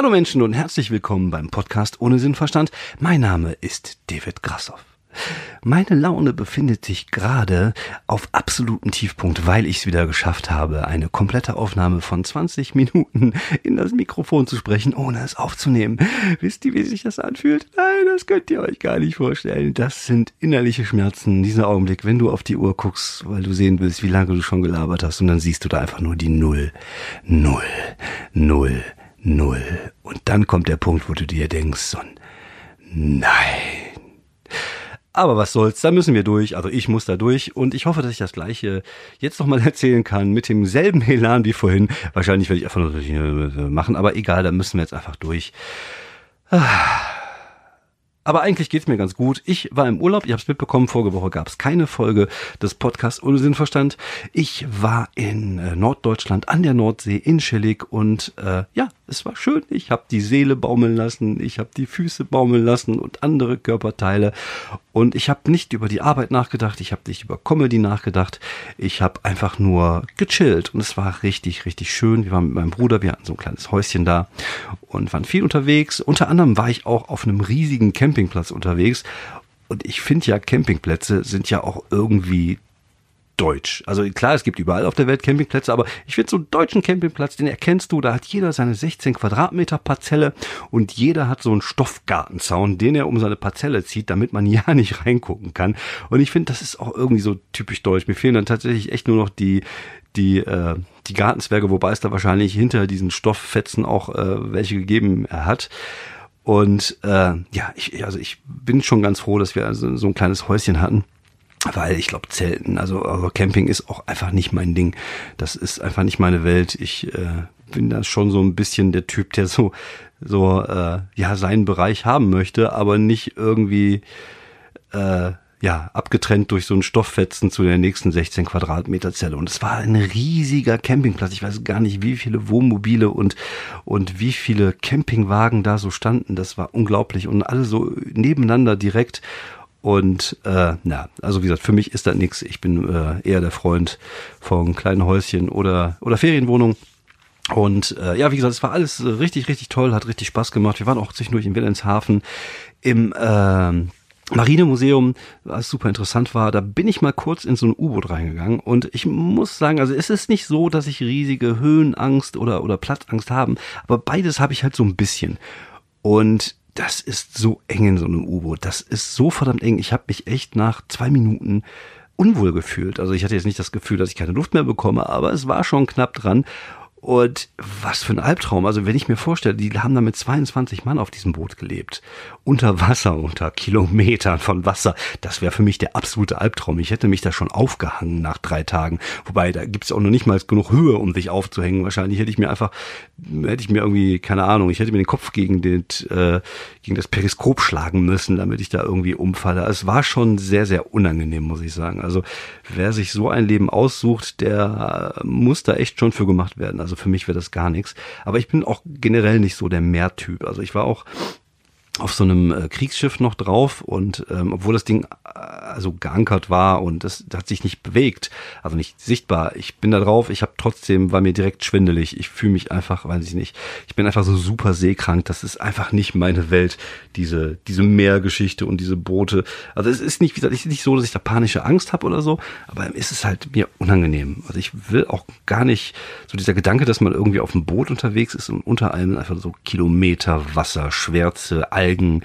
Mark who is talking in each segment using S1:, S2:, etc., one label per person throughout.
S1: Hallo Menschen und herzlich willkommen beim Podcast ohne Sinnverstand. Mein Name ist David Grassoff. Meine Laune befindet sich gerade auf absolutem Tiefpunkt, weil ich es wieder geschafft habe, eine komplette Aufnahme von 20 Minuten in das Mikrofon zu sprechen, ohne es aufzunehmen. Wisst ihr, wie sich das anfühlt? Nein, das könnt ihr euch gar nicht vorstellen. Das sind innerliche Schmerzen, dieser Augenblick, wenn du auf die Uhr guckst, weil du sehen willst, wie lange du schon gelabert hast, und dann siehst du da einfach nur die Null, Null, Null, Null. Und dann kommt der Punkt, wo du dir denkst, so, nein. Aber was soll's, da müssen wir durch. Also ich muss da durch und ich hoffe, dass ich das gleiche jetzt nochmal erzählen kann mit demselben Elan wie vorhin. Wahrscheinlich werde ich einfach nur machen, aber egal, da müssen wir jetzt einfach durch. Ah. Aber eigentlich geht's mir ganz gut. Ich war im Urlaub, ihr habt es mitbekommen, vorige Woche gab es keine Folge des Podcasts ohne Sinnverstand. Ich war in äh, Norddeutschland an der Nordsee in Schillig und äh, ja, es war schön. Ich habe die Seele baumeln lassen, ich habe die Füße baumeln lassen und andere Körperteile. Und ich habe nicht über die Arbeit nachgedacht, ich habe nicht über Comedy nachgedacht. Ich habe einfach nur gechillt und es war richtig, richtig schön. Wir waren mit meinem Bruder, wir hatten so ein kleines Häuschen da und waren viel unterwegs. Unter anderem war ich auch auf einem riesigen Campingplatz unterwegs. Und ich finde ja, Campingplätze sind ja auch irgendwie deutsch. Also klar, es gibt überall auf der Welt Campingplätze, aber ich finde so einen deutschen Campingplatz, den erkennst du, da hat jeder seine 16 Quadratmeter Parzelle und jeder hat so einen Stoffgartenzaun, den er um seine Parzelle zieht, damit man ja nicht reingucken kann. Und ich finde, das ist auch irgendwie so typisch deutsch. Mir fehlen dann tatsächlich echt nur noch die, die, äh, die Gartenzwerge, wobei es da wahrscheinlich hinter diesen Stofffetzen auch äh, welche gegeben hat. Und äh, ja, ich, also ich bin schon ganz froh, dass wir also so ein kleines Häuschen hatten weil ich glaube Zelten, also, also Camping ist auch einfach nicht mein Ding. Das ist einfach nicht meine Welt. Ich äh, bin da schon so ein bisschen der Typ, der so so äh, ja seinen Bereich haben möchte, aber nicht irgendwie äh, ja abgetrennt durch so einen Stofffetzen zu der nächsten 16 Quadratmeter Zelle. Und es war ein riesiger Campingplatz. Ich weiß gar nicht, wie viele Wohnmobile und und wie viele Campingwagen da so standen. Das war unglaublich und alle so nebeneinander direkt. Und äh, na, also wie gesagt, für mich ist das nichts. Ich bin äh, eher der Freund von kleinen Häuschen oder oder Ferienwohnungen. Und äh, ja, wie gesagt, es war alles richtig, richtig toll, hat richtig Spaß gemacht. Wir waren auch zwischendurch in Wilhelmshaven im äh, Marinemuseum, was super interessant war, da bin ich mal kurz in so ein U-Boot reingegangen und ich muss sagen, also es ist nicht so, dass ich riesige Höhenangst oder, oder Platzangst haben, aber beides habe ich halt so ein bisschen. Und das ist so eng in so einem U-Boot. Das ist so verdammt eng. Ich habe mich echt nach zwei Minuten unwohl gefühlt. Also ich hatte jetzt nicht das Gefühl, dass ich keine Luft mehr bekomme, aber es war schon knapp dran. Und was für ein Albtraum. Also wenn ich mir vorstelle, die haben da mit 22 Mann auf diesem Boot gelebt. Unter Wasser, unter Kilometern von Wasser. Das wäre für mich der absolute Albtraum. Ich hätte mich da schon aufgehangen nach drei Tagen. Wobei, da gibt's auch noch nicht mal genug Höhe, um sich aufzuhängen. Wahrscheinlich hätte ich mir einfach, hätte ich mir irgendwie, keine Ahnung, ich hätte mir den Kopf gegen, den, äh, gegen das Periskop schlagen müssen, damit ich da irgendwie umfalle. Es war schon sehr, sehr unangenehm, muss ich sagen. Also wer sich so ein Leben aussucht, der muss da echt schon für gemacht werden. Also also für mich wäre das gar nichts. Aber ich bin auch generell nicht so der Meertyp. Also ich war auch auf so einem äh, Kriegsschiff noch drauf und ähm, obwohl das Ding äh, also geankert war und das, das hat sich nicht bewegt, also nicht sichtbar. Ich bin da drauf, ich habe trotzdem, war mir direkt schwindelig. Ich fühle mich einfach, weiß ich nicht, ich bin einfach so super seekrank. Das ist einfach nicht meine Welt, diese diese Meergeschichte und diese Boote. Also es ist nicht, wie gesagt, es ist nicht so, dass ich da panische Angst habe oder so, aber es ist halt mir unangenehm. Also ich will auch gar nicht so dieser Gedanke, dass man irgendwie auf dem Boot unterwegs ist und unter allem einfach so Kilometer Wasser, Schwärze, Algen Algen,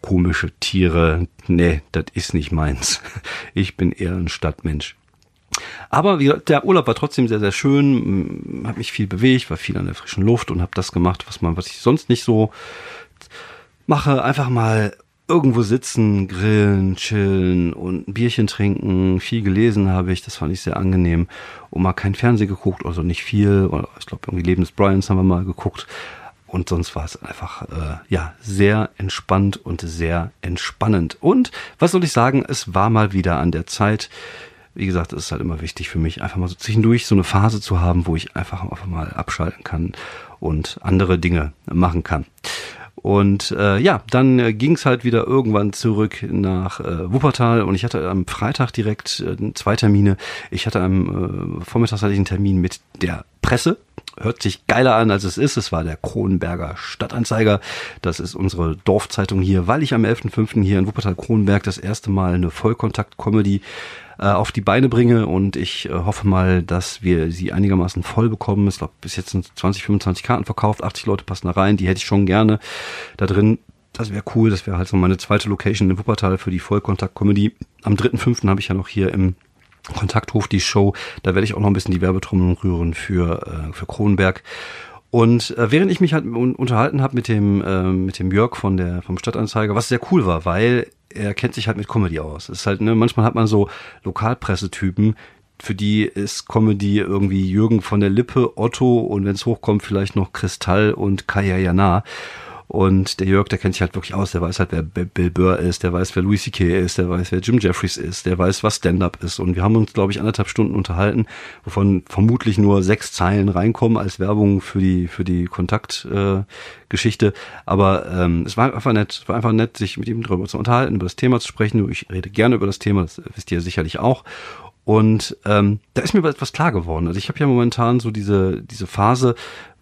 S1: komische Tiere. Nee, das ist nicht meins. Ich bin eher ein Stadtmensch. Aber wie gesagt, der Urlaub war trotzdem sehr, sehr schön, habe mich viel bewegt, war viel an der frischen Luft und habe das gemacht, was man, was ich sonst nicht so mache. Einfach mal irgendwo sitzen, grillen, chillen und ein Bierchen trinken. Viel gelesen habe ich, das fand ich sehr angenehm. Und mal kein Fernsehen geguckt, also nicht viel. Ich glaube, irgendwie Leben des Bryans haben wir mal geguckt. Und sonst war es einfach äh, ja sehr entspannt und sehr entspannend. Und was soll ich sagen? Es war mal wieder an der Zeit. Wie gesagt, es ist halt immer wichtig für mich, einfach mal so zwischendurch so eine Phase zu haben, wo ich einfach, einfach mal abschalten kann und andere Dinge machen kann. Und äh, ja, dann äh, ging es halt wieder irgendwann zurück nach äh, Wuppertal und ich hatte am Freitag direkt äh, zwei Termine. Ich hatte am äh, Vormittag hatte ich einen Termin mit der Presse hört sich geiler an, als es ist. Es war der Kronenberger Stadtanzeiger. Das ist unsere Dorfzeitung hier, weil ich am 11.05. hier in Wuppertal-Kronenberg das erste Mal eine Vollkontakt-Comedy äh, auf die Beine bringe und ich äh, hoffe mal, dass wir sie einigermaßen voll bekommen. Ich glaube, bis jetzt sind 20, 25 Karten verkauft, 80 Leute passen da rein, die hätte ich schon gerne da drin. Das wäre cool, das wäre halt so meine zweite Location in Wuppertal für die Vollkontakt-Comedy. Am 3.5. habe ich ja noch hier im Kontakthof die Show. Da werde ich auch noch ein bisschen die Werbetrommel rühren für, äh, für Kronenberg. Und äh, während ich mich halt unterhalten habe mit dem äh, mit dem Jörg von der vom Stadtanzeiger, was sehr cool war, weil er kennt sich halt mit Comedy aus. Es ist halt ne, manchmal hat man so Lokalpressetypen, für die ist Comedy irgendwie Jürgen von der Lippe, Otto und wenn es hochkommt vielleicht noch Kristall und Kaya Jana. Und der Jörg, der kennt sich halt wirklich aus, der weiß halt, wer Bill Burr ist, der weiß, wer Louis C.K. ist, der weiß, wer Jim Jeffries ist, der weiß, was Stand-Up ist. Und wir haben uns, glaube ich, anderthalb Stunden unterhalten, wovon vermutlich nur sechs Zeilen reinkommen als Werbung für die, für die Kontaktgeschichte. Äh, Aber ähm, es war einfach nett, es war einfach nett, sich mit ihm darüber zu unterhalten, über das Thema zu sprechen. Ich rede gerne über das Thema, das wisst ihr sicherlich auch. Und ähm, da ist mir etwas klar geworden. Also ich habe ja momentan so diese, diese Phase,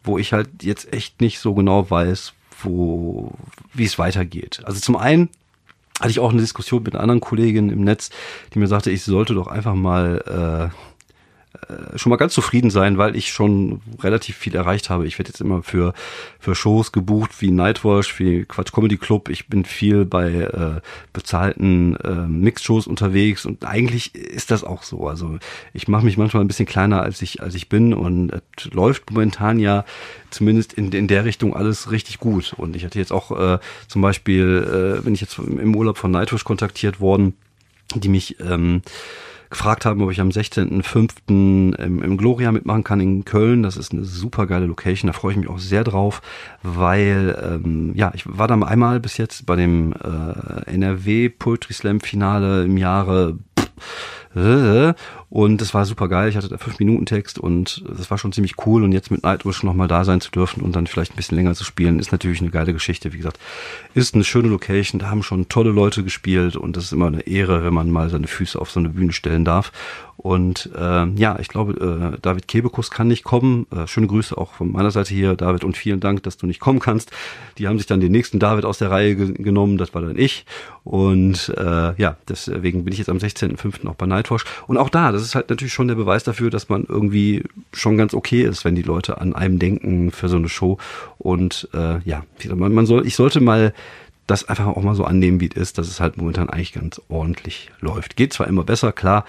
S1: wo ich halt jetzt echt nicht so genau weiß, wo, wie es weitergeht. Also zum einen hatte ich auch eine Diskussion mit einer anderen Kollegin im Netz, die mir sagte, ich sollte doch einfach mal äh, schon mal ganz zufrieden sein, weil ich schon relativ viel erreicht habe. Ich werde jetzt immer für für Shows gebucht wie Nightwash, wie Quatsch Comedy Club. Ich bin viel bei äh, bezahlten äh, Mixshows unterwegs und eigentlich ist das auch so. Also ich mache mich manchmal ein bisschen kleiner als ich als ich bin und es läuft momentan ja zumindest in, in der Richtung alles richtig gut. Und ich hatte jetzt auch äh, zum Beispiel, äh, bin ich jetzt im Urlaub von Nightwish kontaktiert worden, die mich ähm, gefragt haben, ob ich am 16.05. Im, im Gloria mitmachen kann in Köln. Das ist eine super geile Location, da freue ich mich auch sehr drauf, weil ähm, ja, ich war da einmal bis jetzt bei dem äh, NRW Poetry Slam Finale im Jahre äh, und es war super geil. Ich hatte da fünf Minuten Text und das war schon ziemlich cool. Und jetzt mit Nightwish noch mal da sein zu dürfen und dann vielleicht ein bisschen länger zu spielen, ist natürlich eine geile Geschichte. Wie gesagt, ist eine schöne Location. Da haben schon tolle Leute gespielt und das ist immer eine Ehre, wenn man mal seine Füße auf so eine Bühne stellen darf. Und äh, ja, ich glaube, äh, David Kebekus kann nicht kommen. Äh, schöne Grüße auch von meiner Seite hier, David, und vielen Dank, dass du nicht kommen kannst. Die haben sich dann den nächsten David aus der Reihe ge genommen, das war dann ich. Und äh, ja, deswegen bin ich jetzt am 16.05. auch bei Nightwash. Und auch da, das ist halt natürlich schon der Beweis dafür, dass man irgendwie schon ganz okay ist, wenn die Leute an einem denken für so eine Show. Und äh, ja, man, soll, ich sollte mal das einfach auch mal so annehmen, wie es ist, dass es halt momentan eigentlich ganz ordentlich läuft. Geht zwar immer besser, klar.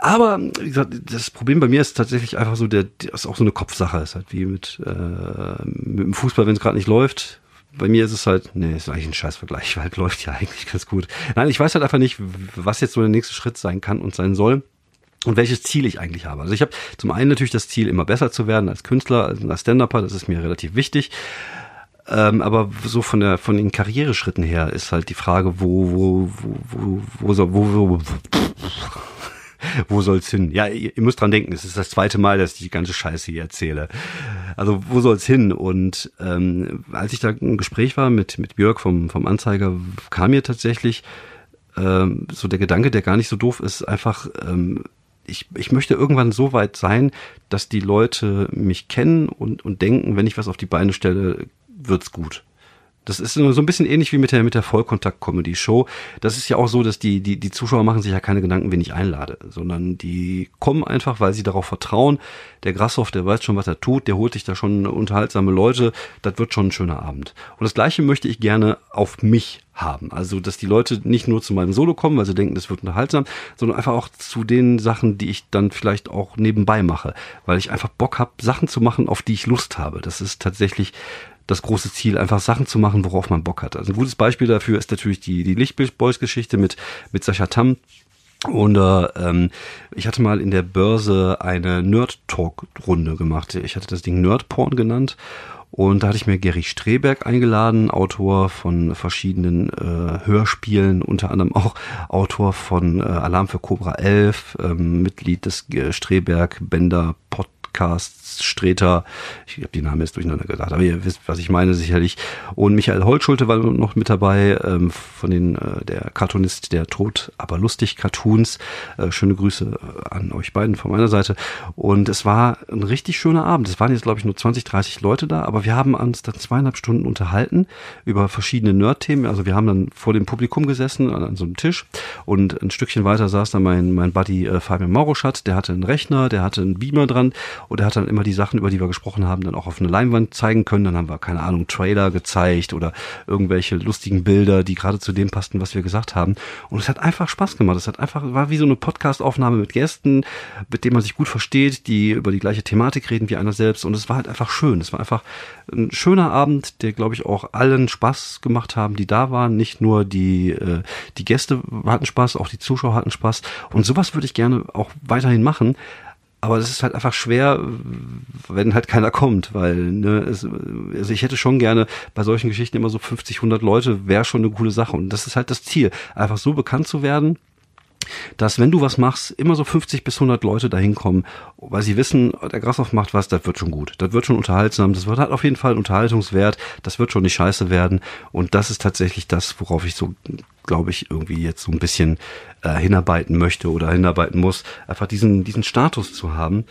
S1: Aber wie gesagt, das Problem bei mir ist tatsächlich einfach so, der, das ist auch so eine Kopfsache. Ist halt wie mit, äh, mit dem Fußball, wenn es gerade nicht läuft, bei mir ist es halt, nee, ist eigentlich ein Scheißvergleich, weil läuft ja eigentlich ganz gut. Nein, ich weiß halt einfach nicht, was jetzt so der nächste Schritt sein kann und sein soll und welches Ziel ich eigentlich habe. Also ich habe zum einen natürlich das Ziel, immer besser zu werden als Künstler, als Stand-Upper, das ist mir relativ wichtig. Ähm, aber so von der von den Karriereschritten her ist halt die Frage, wo wo wo wo soll wo, wo, wo, wo soll's hin? Ja, ihr, ihr müsst dran denken, es ist das zweite Mal, dass ich die ganze Scheiße hier erzähle. Also wo soll's hin? Und ähm, als ich da im Gespräch war mit mit Björk vom vom Anzeiger, kam mir tatsächlich ähm, so der Gedanke, der gar nicht so doof ist, einfach ähm, ich, ich möchte irgendwann so weit sein, dass die Leute mich kennen und, und denken, wenn ich was auf die Beine stelle, wird's gut. Das ist so ein bisschen ähnlich wie mit der, mit der Vollkontakt-Comedy-Show. Das ist ja auch so, dass die, die, die Zuschauer machen sich ja keine Gedanken, wen ich einlade, sondern die kommen einfach, weil sie darauf vertrauen. Der Grashoff, der weiß schon, was er tut, der holt sich da schon unterhaltsame Leute. Das wird schon ein schöner Abend. Und das Gleiche möchte ich gerne auf mich haben. Also, dass die Leute nicht nur zu meinem Solo kommen, weil sie denken, das wird unterhaltsam, sondern einfach auch zu den Sachen, die ich dann vielleicht auch nebenbei mache, weil ich einfach Bock habe, Sachen zu machen, auf die ich Lust habe. Das ist tatsächlich das große Ziel, einfach Sachen zu machen, worauf man Bock hat. Also ein gutes Beispiel dafür ist natürlich die, die Lichtboys-Geschichte mit, mit Sascha Tam. Und äh, ähm, ich hatte mal in der Börse eine Nerd-Talk-Runde gemacht. Ich hatte das Ding Nerd-Porn genannt. Und da hatte ich mir Gary Streberg eingeladen, Autor von verschiedenen äh, Hörspielen, unter anderem auch Autor von äh, Alarm für Cobra 11, ähm, Mitglied des äh, Streberg Bender Pod Podcasts, Streter, ich habe die Namen jetzt durcheinander gesagt, aber ihr wisst, was ich meine sicherlich. Und Michael Holtschulte war noch mit dabei, ähm, von den, äh, der Cartoonist der Tod, aber lustig Cartoons. Äh, schöne Grüße an euch beiden von meiner Seite. Und es war ein richtig schöner Abend. Es waren jetzt, glaube ich, nur 20, 30 Leute da, aber wir haben uns dann zweieinhalb Stunden unterhalten über verschiedene Nerd-Themen. Also wir haben dann vor dem Publikum gesessen an, an so einem Tisch und ein Stückchen weiter saß dann mein, mein Buddy äh, Fabian Mauruschat, der hatte einen Rechner, der hatte einen Beamer dran und der hat dann immer die Sachen, über die wir gesprochen haben, dann auch auf eine Leinwand zeigen können. Dann haben wir, keine Ahnung, Trailer gezeigt oder irgendwelche lustigen Bilder, die gerade zu dem passten, was wir gesagt haben. Und es hat einfach Spaß gemacht. Es hat einfach, war wie so eine Podcast-Aufnahme mit Gästen, mit denen man sich gut versteht, die über die gleiche Thematik reden wie einer selbst. Und es war halt einfach schön. Es war einfach ein schöner Abend, der, glaube ich, auch allen Spaß gemacht haben, die da waren. Nicht nur die, äh, die Gäste hatten Spaß, auch die Zuschauer hatten Spaß. Und sowas würde ich gerne auch weiterhin machen. Aber es ist halt einfach schwer, wenn halt keiner kommt, weil ne, es, also ich hätte schon gerne bei solchen Geschichten immer so 50, 100 Leute, wäre schon eine coole Sache. Und das ist halt das Ziel, einfach so bekannt zu werden, dass wenn du was machst, immer so 50 bis 100 Leute dahin kommen, weil sie wissen, der Grashoff macht was, das wird schon gut, das wird schon unterhaltsam, das wird halt auf jeden Fall Unterhaltungswert, das wird schon nicht scheiße werden. Und das ist tatsächlich das, worauf ich so, glaube ich, irgendwie jetzt so ein bisschen äh, hinarbeiten möchte oder hinarbeiten muss, einfach diesen, diesen Status zu haben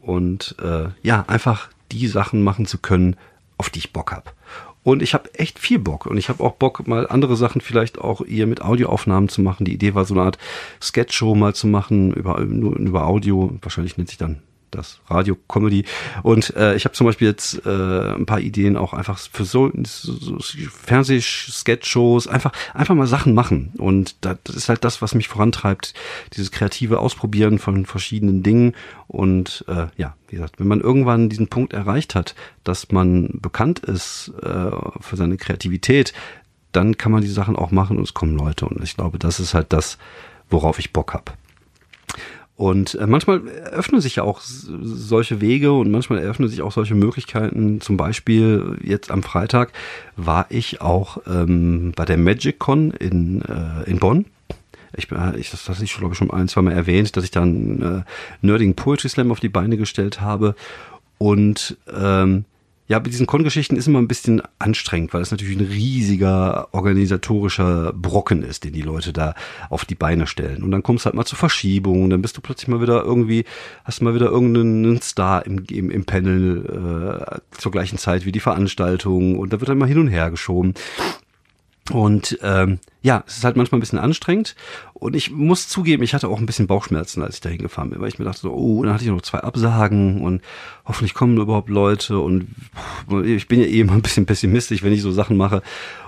S1: und äh, ja, einfach die Sachen machen zu können, auf die ich Bock hab. Und ich habe echt viel Bock. Und ich habe auch Bock, mal andere Sachen vielleicht auch eher mit Audioaufnahmen zu machen. Die Idee war so eine Art Sketch-Show mal zu machen, über, nur über Audio. Wahrscheinlich nennt sich dann das Radio-Comedy. Und äh, ich habe zum Beispiel jetzt äh, ein paar Ideen auch einfach für so, so Fernseh-Sketch-Shows, einfach, einfach mal Sachen machen. Und das ist halt das, was mich vorantreibt, dieses kreative Ausprobieren von verschiedenen Dingen. Und äh, ja, wie gesagt, wenn man irgendwann diesen Punkt erreicht hat, dass man bekannt ist äh, für seine Kreativität, dann kann man die Sachen auch machen und es kommen Leute. Und ich glaube, das ist halt das, worauf ich Bock habe. Und äh, manchmal eröffnen sich ja auch solche Wege und manchmal eröffnen sich auch solche Möglichkeiten. Zum Beispiel jetzt am Freitag war ich auch ähm, bei der Magic Con in, äh, in Bonn. Ich, äh, ich, das hatte ich, glaube ich, schon ein, zwei Mal erwähnt, dass ich dann äh, Nerding Poetry Slam auf die Beine gestellt habe. Und ähm, ja, bei diesen Con-Geschichten ist immer ein bisschen anstrengend, weil es natürlich ein riesiger organisatorischer Brocken ist, den die Leute da auf die Beine stellen. Und dann kommst halt mal zu Verschiebungen, dann bist du plötzlich mal wieder irgendwie, hast mal wieder irgendeinen Star im, im, im Panel äh, zur gleichen Zeit wie die Veranstaltung und da wird dann mal hin und her geschoben. Und ähm, ja, es ist halt manchmal ein bisschen anstrengend. Und ich muss zugeben, ich hatte auch ein bisschen Bauchschmerzen, als ich da hingefahren bin, weil ich mir dachte so, oh, dann hatte ich noch zwei Absagen und hoffentlich kommen überhaupt Leute. Und ich bin ja eh immer ein bisschen pessimistisch, wenn ich so Sachen mache.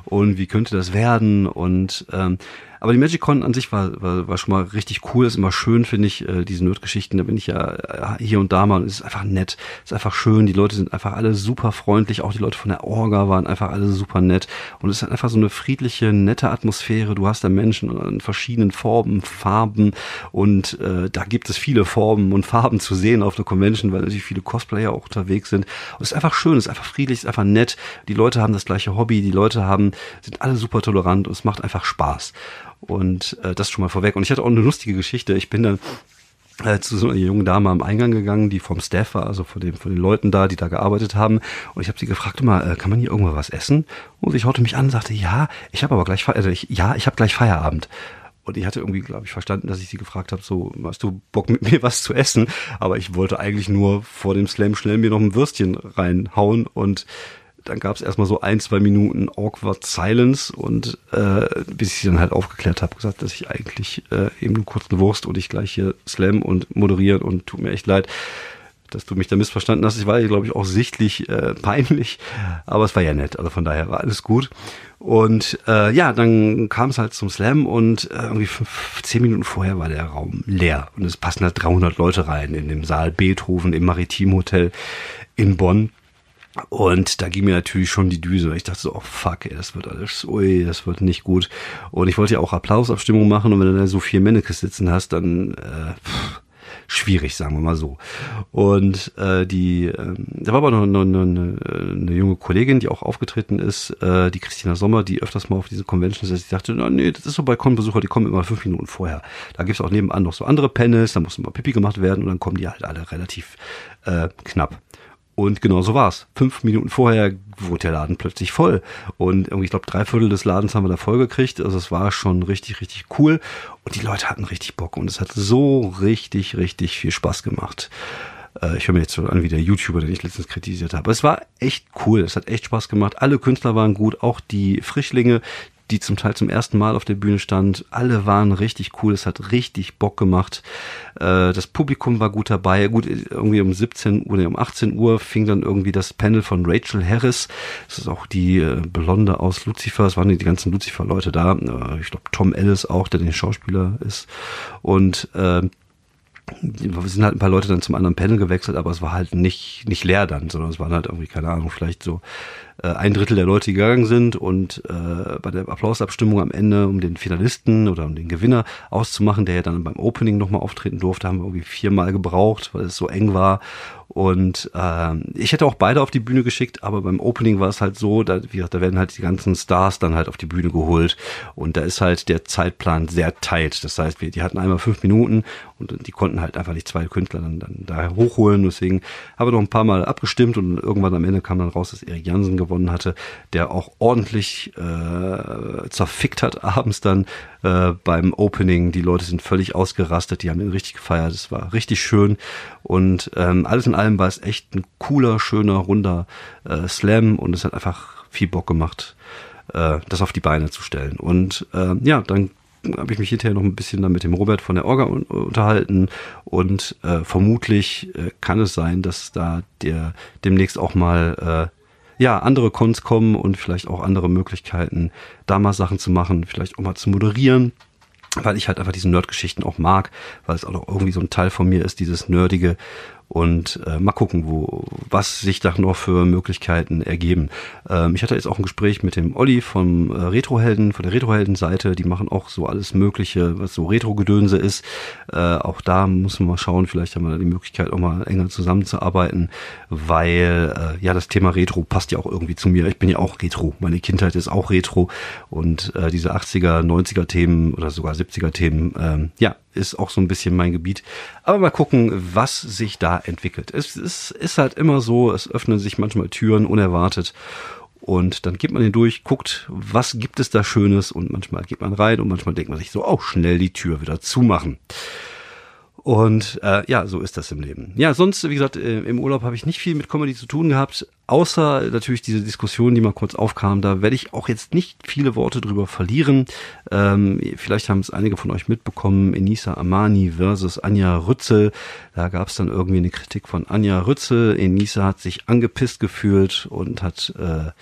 S1: Und wie könnte das werden? Und ähm, aber die MagicCon an sich war, war, war schon mal richtig cool. ist immer schön, finde ich, äh, diese Nerd-Geschichten. Da bin ich ja äh, hier und da mal. Und es ist einfach nett. Es ist einfach schön. Die Leute sind einfach alle super freundlich. Auch die Leute von der Orga waren einfach alle super nett. Und es ist einfach so eine friedliche, nette Atmosphäre. Du hast da Menschen in verschiedenen Formen, Farben. Und äh, da gibt es viele Formen und Farben zu sehen auf der Convention, weil natürlich viele Cosplayer auch unterwegs sind. Und es ist einfach schön. Es ist einfach friedlich. Es ist einfach nett. Die Leute haben das gleiche Hobby. Die Leute haben, sind alle super tolerant. Und es macht einfach Spaß. Und äh, das schon mal vorweg. Und ich hatte auch eine lustige Geschichte. Ich bin dann äh, zu so einer jungen Dame am Eingang gegangen, die vom Staff war, also von, dem, von den Leuten da, die da gearbeitet haben. Und ich habe sie gefragt, mal, äh, kann man hier irgendwo was essen? Und sie schaute mich an und sagte, ja, ich habe aber gleich, also ich, ja, ich habe gleich Feierabend. Und ich hatte irgendwie, glaube ich, verstanden, dass ich sie gefragt habe, so, hast du Bock mit mir was zu essen? Aber ich wollte eigentlich nur vor dem Slam schnell mir noch ein Würstchen reinhauen und dann gab es erstmal so ein, zwei Minuten awkward silence und äh, bis ich dann halt aufgeklärt habe, gesagt, dass ich eigentlich äh, eben nur kurz eine Wurst und ich gleich hier slam und moderieren und tut mir echt leid, dass du mich da missverstanden hast. Ich war, glaube ich, auch sichtlich äh, peinlich, aber es war ja nett, also von daher war alles gut. Und äh, ja, dann kam es halt zum Slam und äh, irgendwie fünf, zehn Minuten vorher war der Raum leer und es passen halt 300 Leute rein in dem Saal Beethoven im Maritim Hotel in Bonn. Und da ging mir natürlich schon die Düse. Ich dachte so, oh fuck, ey, das wird alles, ui, das wird nicht gut. Und ich wollte ja auch Applausabstimmung machen und wenn du da so vier Mannekes sitzen hast, dann äh, pff, schwierig, sagen wir mal so. Und äh, die, äh, da war aber noch eine, eine, eine junge Kollegin, die auch aufgetreten ist, äh, die Christina Sommer, die öfters mal auf diese Conventions ist. Die sagte, na, nee, das ist so Balkonbesucher, die kommen immer fünf Minuten vorher. Da gibt's auch nebenan noch so andere Panels, da muss immer Pipi gemacht werden und dann kommen die halt alle relativ äh, knapp. Und genau so war's. Fünf Minuten vorher wurde der Laden plötzlich voll. Und irgendwie, ich glaube, drei Viertel des Ladens haben wir da voll gekriegt. Also es war schon richtig, richtig cool. Und die Leute hatten richtig Bock. Und es hat so richtig, richtig viel Spaß gemacht. Äh, ich höre mir jetzt so an wie der YouTuber, den ich letztens kritisiert habe. Es war echt cool. Es hat echt Spaß gemacht. Alle Künstler waren gut. Auch die Frischlinge, die zum Teil zum ersten Mal auf der Bühne stand. Alle waren richtig cool, es hat richtig Bock gemacht. Äh, das Publikum war gut dabei. Gut, irgendwie um 17 Uhr, um 18 Uhr fing dann irgendwie das Panel von Rachel Harris. Das ist auch die äh, Blonde aus Lucifer. Es waren die ganzen Lucifer-Leute da. Äh, ich glaube, Tom Ellis auch, der den Schauspieler ist. Und äh, wir sind halt ein paar Leute dann zum anderen Panel gewechselt, aber es war halt nicht, nicht leer dann, sondern es waren halt irgendwie, keine Ahnung, vielleicht so äh, ein Drittel der Leute, die gegangen sind und äh, bei der Applausabstimmung am Ende, um den Finalisten oder um den Gewinner auszumachen, der ja dann beim Opening nochmal auftreten durfte, haben wir irgendwie viermal gebraucht, weil es so eng war und äh, ich hätte auch beide auf die Bühne geschickt, aber beim Opening war es halt so, da, wie gesagt, da werden halt die ganzen Stars dann halt auf die Bühne geholt. Und da ist halt der Zeitplan sehr tight. Das heißt, wir, die hatten einmal fünf Minuten und die konnten halt einfach nicht zwei Künstler dann, dann da hochholen. Deswegen haben wir noch ein paar Mal abgestimmt und irgendwann am Ende kam dann raus, dass Erik Jansen gewonnen hatte, der auch ordentlich äh, zerfickt hat abends dann äh, beim Opening. Die Leute sind völlig ausgerastet, die haben ihn richtig gefeiert. Es war richtig schön und ähm, alles in allem war es echt ein cooler, schöner, runder äh, Slam und es hat einfach viel Bock gemacht, äh, das auf die Beine zu stellen. Und äh, ja, dann habe ich mich hinterher noch ein bisschen dann mit dem Robert von der Orga unterhalten. Und äh, vermutlich äh, kann es sein, dass da der demnächst auch mal äh, ja andere Cons kommen und vielleicht auch andere Möglichkeiten, da mal Sachen zu machen, vielleicht auch mal zu moderieren weil ich halt einfach diese Nerd-Geschichten auch mag, weil es auch irgendwie so ein Teil von mir ist, dieses Nerdige und äh, mal gucken, wo was sich da noch für Möglichkeiten ergeben. Ähm, ich hatte jetzt auch ein Gespräch mit dem Olli vom äh, Retrohelden, von der Retrohelden-Seite. Die machen auch so alles Mögliche, was so Retro-Gedönse ist. Äh, auch da muss man mal schauen, vielleicht haben wir da die Möglichkeit, auch mal enger zusammenzuarbeiten, weil äh, ja das Thema Retro passt ja auch irgendwie zu mir. Ich bin ja auch Retro. Meine Kindheit ist auch Retro und äh, diese 80er, 90er Themen oder sogar 70er Themen, ähm, ja, ist auch so ein bisschen mein Gebiet. Aber mal gucken, was sich da entwickelt. Es, es ist halt immer so, es öffnen sich manchmal Türen unerwartet. Und dann geht man den durch, guckt, was gibt es da Schönes und manchmal geht man rein und manchmal denkt man sich so, auch oh, schnell die Tür wieder zumachen. Und äh, ja, so ist das im Leben. Ja, sonst, wie gesagt, äh, im Urlaub habe ich nicht viel mit Comedy zu tun gehabt, außer natürlich diese Diskussion, die mal kurz aufkam. Da werde ich auch jetzt nicht viele Worte drüber verlieren. Ähm, vielleicht haben es einige von euch mitbekommen. Enisa Amani versus Anja Rützel. Da gab es dann irgendwie eine Kritik von Anja Rützel. Enisa hat sich angepisst gefühlt und hat äh,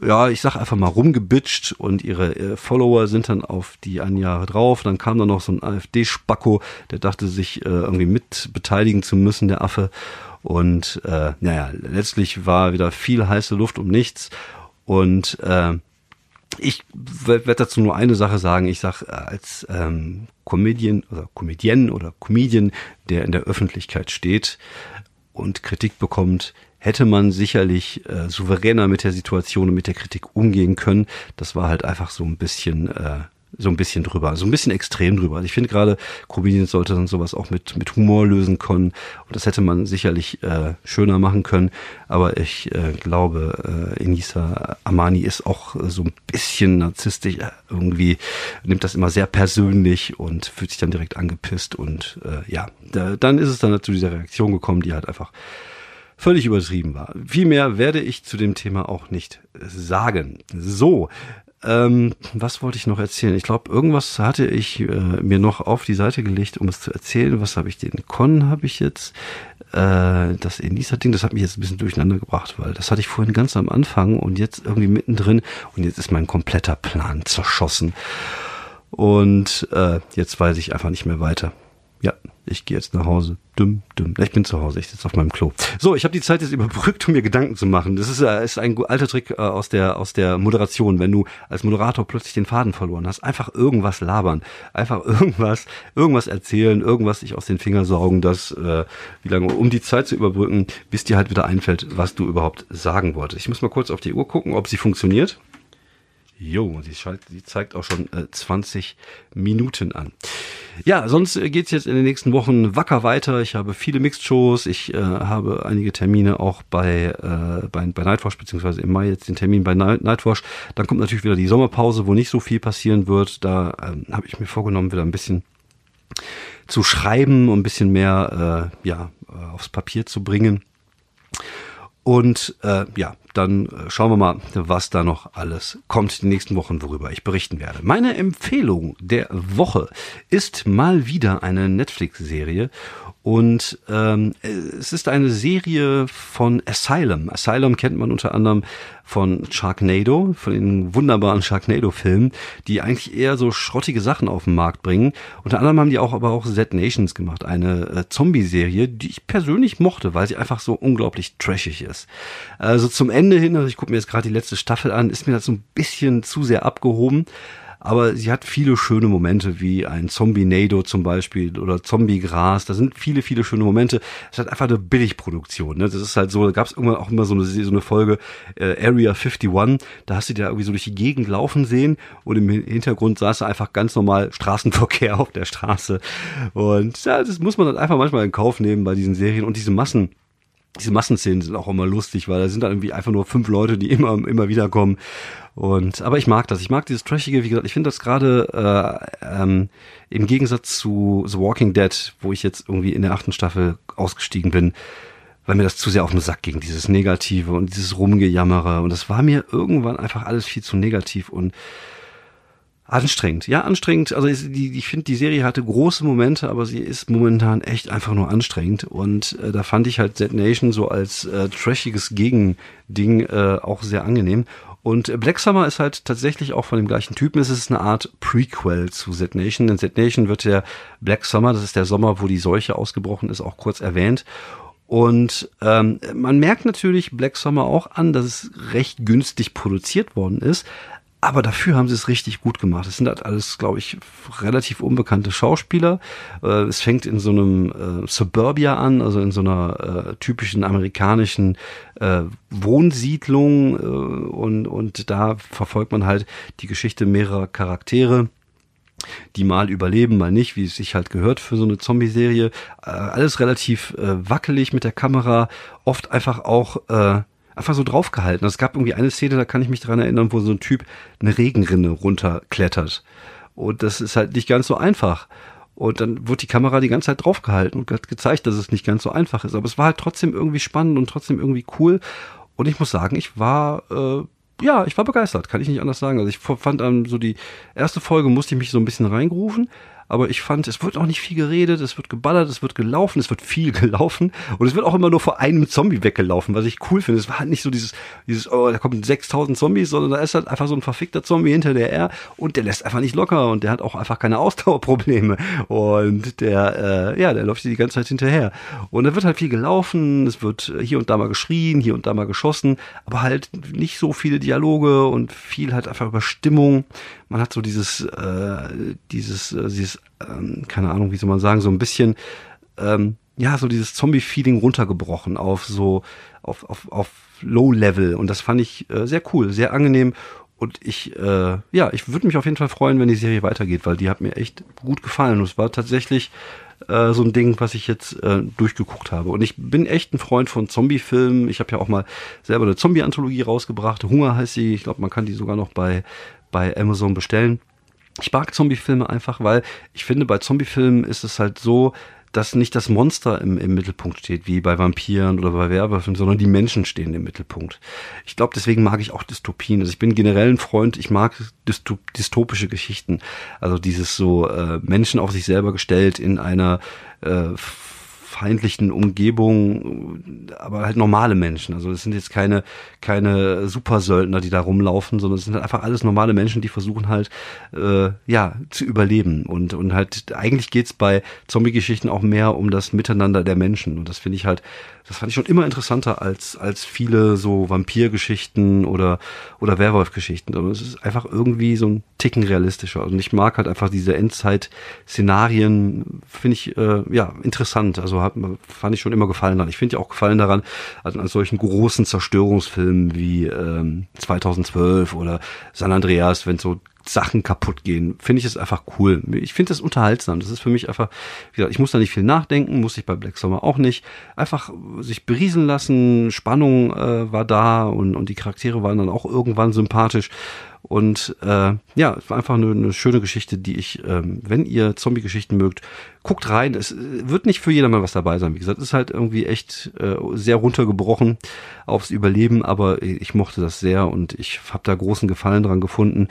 S1: ja, ich sag einfach mal rumgebitcht und ihre äh, Follower sind dann auf die Anja drauf. Dann kam da noch so ein AfD-Spacko, der dachte sich äh, irgendwie mit beteiligen zu müssen, der Affe. Und äh, naja, letztlich war wieder viel heiße Luft um nichts. Und äh, ich werde dazu nur eine Sache sagen. Ich sag äh, als ähm, Comedian oder Comedienne oder Comedian, der in der Öffentlichkeit steht und Kritik bekommt, hätte man sicherlich äh, souveräner mit der Situation und mit der Kritik umgehen können. Das war halt einfach so ein bisschen äh, so ein bisschen drüber, so ein bisschen extrem drüber. Also ich finde gerade, Comedians sollte dann sowas auch mit, mit Humor lösen können. Und das hätte man sicherlich äh, schöner machen können. Aber ich äh, glaube, äh, Enisa Amani ist auch äh, so ein bisschen narzisstisch. Irgendwie nimmt das immer sehr persönlich und fühlt sich dann direkt angepisst. Und äh, ja, da, dann ist es dann zu dieser Reaktion gekommen, die halt einfach völlig übertrieben war. Viel mehr werde ich zu dem Thema auch nicht sagen. So, ähm, was wollte ich noch erzählen? Ich glaube, irgendwas hatte ich äh, mir noch auf die Seite gelegt, um es zu erzählen. Was habe ich den Con habe ich jetzt? Äh, das Enisa-Ding, das hat mich jetzt ein bisschen durcheinander gebracht, weil das hatte ich vorhin ganz am Anfang und jetzt irgendwie mittendrin und jetzt ist mein kompletter Plan zerschossen. Und äh, jetzt weiß ich einfach nicht mehr weiter. Ja, ich gehe jetzt nach Hause. Dumm, dumm. Ich bin zu Hause, ich sitze auf meinem Klo. So, ich habe die Zeit jetzt überbrückt, um mir Gedanken zu machen. Das ist, äh, ist ein alter Trick äh, aus der aus der Moderation, wenn du als Moderator plötzlich den Faden verloren hast. Einfach irgendwas labern, einfach irgendwas, irgendwas erzählen, irgendwas sich aus den Fingern saugen, das äh, wie lange, um die Zeit zu überbrücken, bis dir halt wieder einfällt, was du überhaupt sagen wolltest. Ich muss mal kurz auf die Uhr gucken, ob sie funktioniert. Jo, sie, sie zeigt auch schon äh, 20 Minuten an. Ja, sonst äh, geht's jetzt in den nächsten Wochen wacker weiter. Ich habe viele Mixed-Shows. Ich äh, habe einige Termine auch bei, äh, bei, bei Nightwatch, beziehungsweise im Mai jetzt den Termin bei Night, Nightwatch. Dann kommt natürlich wieder die Sommerpause, wo nicht so viel passieren wird. Da ähm, habe ich mir vorgenommen, wieder ein bisschen zu schreiben und ein bisschen mehr äh, ja, äh, aufs Papier zu bringen. Und äh, ja, dann äh, schauen wir mal, was da noch alles kommt die nächsten Wochen, worüber ich berichten werde. Meine Empfehlung der Woche ist mal wieder eine Netflix-Serie und ähm, es ist eine Serie von Asylum. Asylum kennt man unter anderem von Sharknado, von den wunderbaren Sharknado-Filmen, die eigentlich eher so schrottige Sachen auf den Markt bringen. Unter anderem haben die auch aber auch Z Nations gemacht, eine äh, Zombie-Serie, die ich persönlich mochte, weil sie einfach so unglaublich trashig ist. Also zum Ende hin, also ich gucke mir jetzt gerade die letzte Staffel an, ist mir das so ein bisschen zu sehr abgehoben aber sie hat viele schöne Momente, wie ein Zombie-Nado zum Beispiel oder Zombie-Gras. Da sind viele, viele schöne Momente. Es hat einfach eine Billigproduktion. Ne? Das ist halt so, da gab es irgendwann auch immer so eine, so eine Folge äh, Area 51, da hast du dir irgendwie so durch die Gegend laufen sehen und im Hintergrund saß da einfach ganz normal Straßenverkehr auf der Straße. Und ja, das muss man dann einfach manchmal in Kauf nehmen bei diesen Serien und diese Massen diese Massenszenen sind auch immer lustig, weil da sind dann irgendwie einfach nur fünf Leute, die immer, immer wieder kommen. Und, aber ich mag das. Ich mag dieses Trashige, wie gesagt, ich finde das gerade äh, ähm, im Gegensatz zu The Walking Dead, wo ich jetzt irgendwie in der achten Staffel ausgestiegen bin, weil mir das zu sehr auf den Sack ging, dieses Negative und dieses Rumgejammere. Und das war mir irgendwann einfach alles viel zu negativ und Anstrengend, ja, anstrengend. Also die, ich finde, die Serie hatte große Momente, aber sie ist momentan echt einfach nur anstrengend. Und äh, da fand ich halt Z Nation so als äh, trashiges Gegending äh, auch sehr angenehm. Und Black Summer ist halt tatsächlich auch von dem gleichen Typen. Es ist eine Art Prequel zu Z Nation. In Z Nation wird der Black Summer, das ist der Sommer, wo die Seuche ausgebrochen ist, auch kurz erwähnt. Und ähm, man merkt natürlich Black Summer auch an, dass es recht günstig produziert worden ist. Aber dafür haben sie es richtig gut gemacht. Es sind halt alles, glaube ich, relativ unbekannte Schauspieler. Äh, es fängt in so einem äh, Suburbia an, also in so einer äh, typischen amerikanischen äh, Wohnsiedlung. Äh, und, und da verfolgt man halt die Geschichte mehrerer Charaktere die mal überleben, mal nicht, wie es sich halt gehört für so eine Zombie-Serie. Alles relativ wackelig mit der Kamera, oft einfach auch einfach so draufgehalten. Es gab irgendwie eine Szene, da kann ich mich dran erinnern, wo so ein Typ eine Regenrinne runterklettert. Und das ist halt nicht ganz so einfach. Und dann wird die Kamera die ganze Zeit draufgehalten und hat gezeigt, dass es nicht ganz so einfach ist. Aber es war halt trotzdem irgendwie spannend und trotzdem irgendwie cool. Und ich muss sagen, ich war, äh, ja, ich war begeistert, kann ich nicht anders sagen. Also ich fand dann so die erste Folge musste ich mich so ein bisschen reingerufen aber ich fand, es wird auch nicht viel geredet, es wird geballert, es wird gelaufen, es wird viel gelaufen und es wird auch immer nur vor einem Zombie weggelaufen, was ich cool finde. Es war halt nicht so dieses, dieses, oh, da kommen 6000 Zombies, sondern da ist halt einfach so ein verfickter Zombie hinter der R und der lässt einfach nicht locker und der hat auch einfach keine Ausdauerprobleme und der, äh, ja, der läuft die ganze Zeit hinterher. Und da wird halt viel gelaufen, es wird hier und da mal geschrien, hier und da mal geschossen, aber halt nicht so viele Dialoge und viel halt einfach über Stimmung man hat so dieses, äh, dieses, äh, dieses, ähm, keine Ahnung, wie soll man sagen, so ein bisschen, ähm, ja, so dieses Zombie-Feeling runtergebrochen auf so, auf, auf, auf Low-Level. Und das fand ich äh, sehr cool, sehr angenehm. Und ich, äh, ja, ich würde mich auf jeden Fall freuen, wenn die Serie weitergeht, weil die hat mir echt gut gefallen. Und es war tatsächlich äh, so ein Ding, was ich jetzt äh, durchgeguckt habe. Und ich bin echt ein Freund von Zombie-Filmen. Ich habe ja auch mal selber eine Zombie-Anthologie rausgebracht. Hunger heißt sie. Ich glaube, man kann die sogar noch bei bei Amazon bestellen. Ich mag Zombie-Filme einfach, weil ich finde, bei Zombie-Filmen ist es halt so, dass nicht das Monster im, im Mittelpunkt steht, wie bei Vampiren oder bei Werwölfen, sondern die Menschen stehen im Mittelpunkt. Ich glaube, deswegen mag ich auch Dystopien. Also ich bin generell ein Freund, ich mag dystopische Geschichten. Also dieses so äh, Menschen auf sich selber gestellt in einer äh, feindlichen Umgebung, aber halt normale Menschen. Also es sind jetzt keine, keine Supersöldner, die da rumlaufen, sondern es sind halt einfach alles normale Menschen, die versuchen halt, äh, ja, zu überleben. Und, und halt, eigentlich geht's bei Zombie-Geschichten auch mehr um das Miteinander der Menschen. Und das finde ich halt, das fand ich schon immer interessanter als, als viele so Vampir-Geschichten oder, oder Werwolf-Geschichten. Aber es ist einfach irgendwie so ein Ticken realistischer. Und ich mag halt einfach diese Endzeit-Szenarien, finde ich, äh, ja, interessant. Also hat, fand ich schon immer gefallen daran. Ich finde ja auch gefallen daran, an, an solchen großen Zerstörungsfilmen wie ähm, 2012 oder San Andreas, wenn so Sachen kaputt gehen, finde ich es einfach cool. Ich finde es unterhaltsam. Das ist für mich einfach, wie gesagt, ich muss da nicht viel nachdenken, muss ich bei Black Summer auch nicht. Einfach sich berieseln lassen, Spannung äh, war da und, und die Charaktere waren dann auch irgendwann sympathisch. Und äh, ja, es war einfach eine, eine schöne Geschichte, die ich, ähm, wenn ihr Zombie-Geschichten mögt, guckt rein. Es wird nicht für jedermann was dabei sein. Wie gesagt, es ist halt irgendwie echt äh, sehr runtergebrochen aufs Überleben, aber ich mochte das sehr und ich habe da großen Gefallen dran gefunden.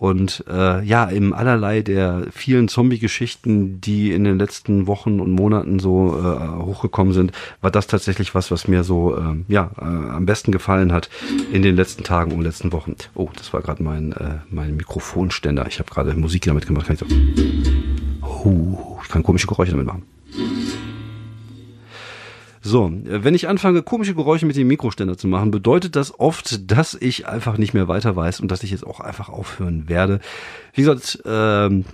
S1: Und äh, ja, im allerlei der vielen Zombie-Geschichten, die in den letzten Wochen und Monaten so äh, hochgekommen sind, war das tatsächlich was, was mir so äh, ja äh, am besten gefallen hat in den letzten Tagen und letzten Wochen. Oh, das war gerade mein äh, mein Mikrofonständer. Ich habe gerade Musik damit gemacht. Kann ich, so oh, ich kann komische Geräusche damit machen. So, wenn ich anfange, komische Geräusche mit dem Mikroständer zu machen, bedeutet das oft, dass ich einfach nicht mehr weiter weiß und dass ich jetzt auch einfach aufhören werde. Wie gesagt, ähm,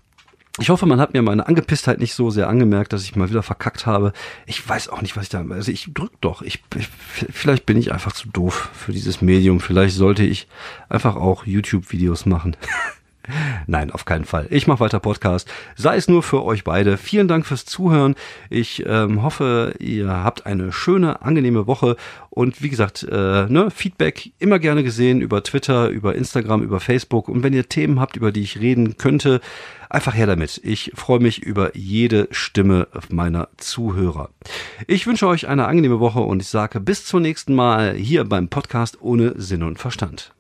S1: ich hoffe, man hat mir meine Angepisstheit nicht so sehr angemerkt, dass ich mal wieder verkackt habe. Ich weiß auch nicht, was ich da. Also ich drück doch. Ich, ich vielleicht bin ich einfach zu doof für dieses Medium. Vielleicht sollte ich einfach auch YouTube-Videos machen. Nein, auf keinen Fall. Ich mache weiter Podcast. Sei es nur für euch beide. Vielen Dank fürs Zuhören. Ich ähm, hoffe, ihr habt eine schöne, angenehme Woche. Und wie gesagt, äh, ne, Feedback immer gerne gesehen über Twitter, über Instagram, über Facebook. Und wenn ihr Themen habt, über die ich reden könnte, einfach her damit. Ich freue mich über jede Stimme meiner Zuhörer. Ich wünsche euch eine angenehme Woche und ich sage bis zum nächsten Mal hier beim Podcast ohne Sinn und Verstand.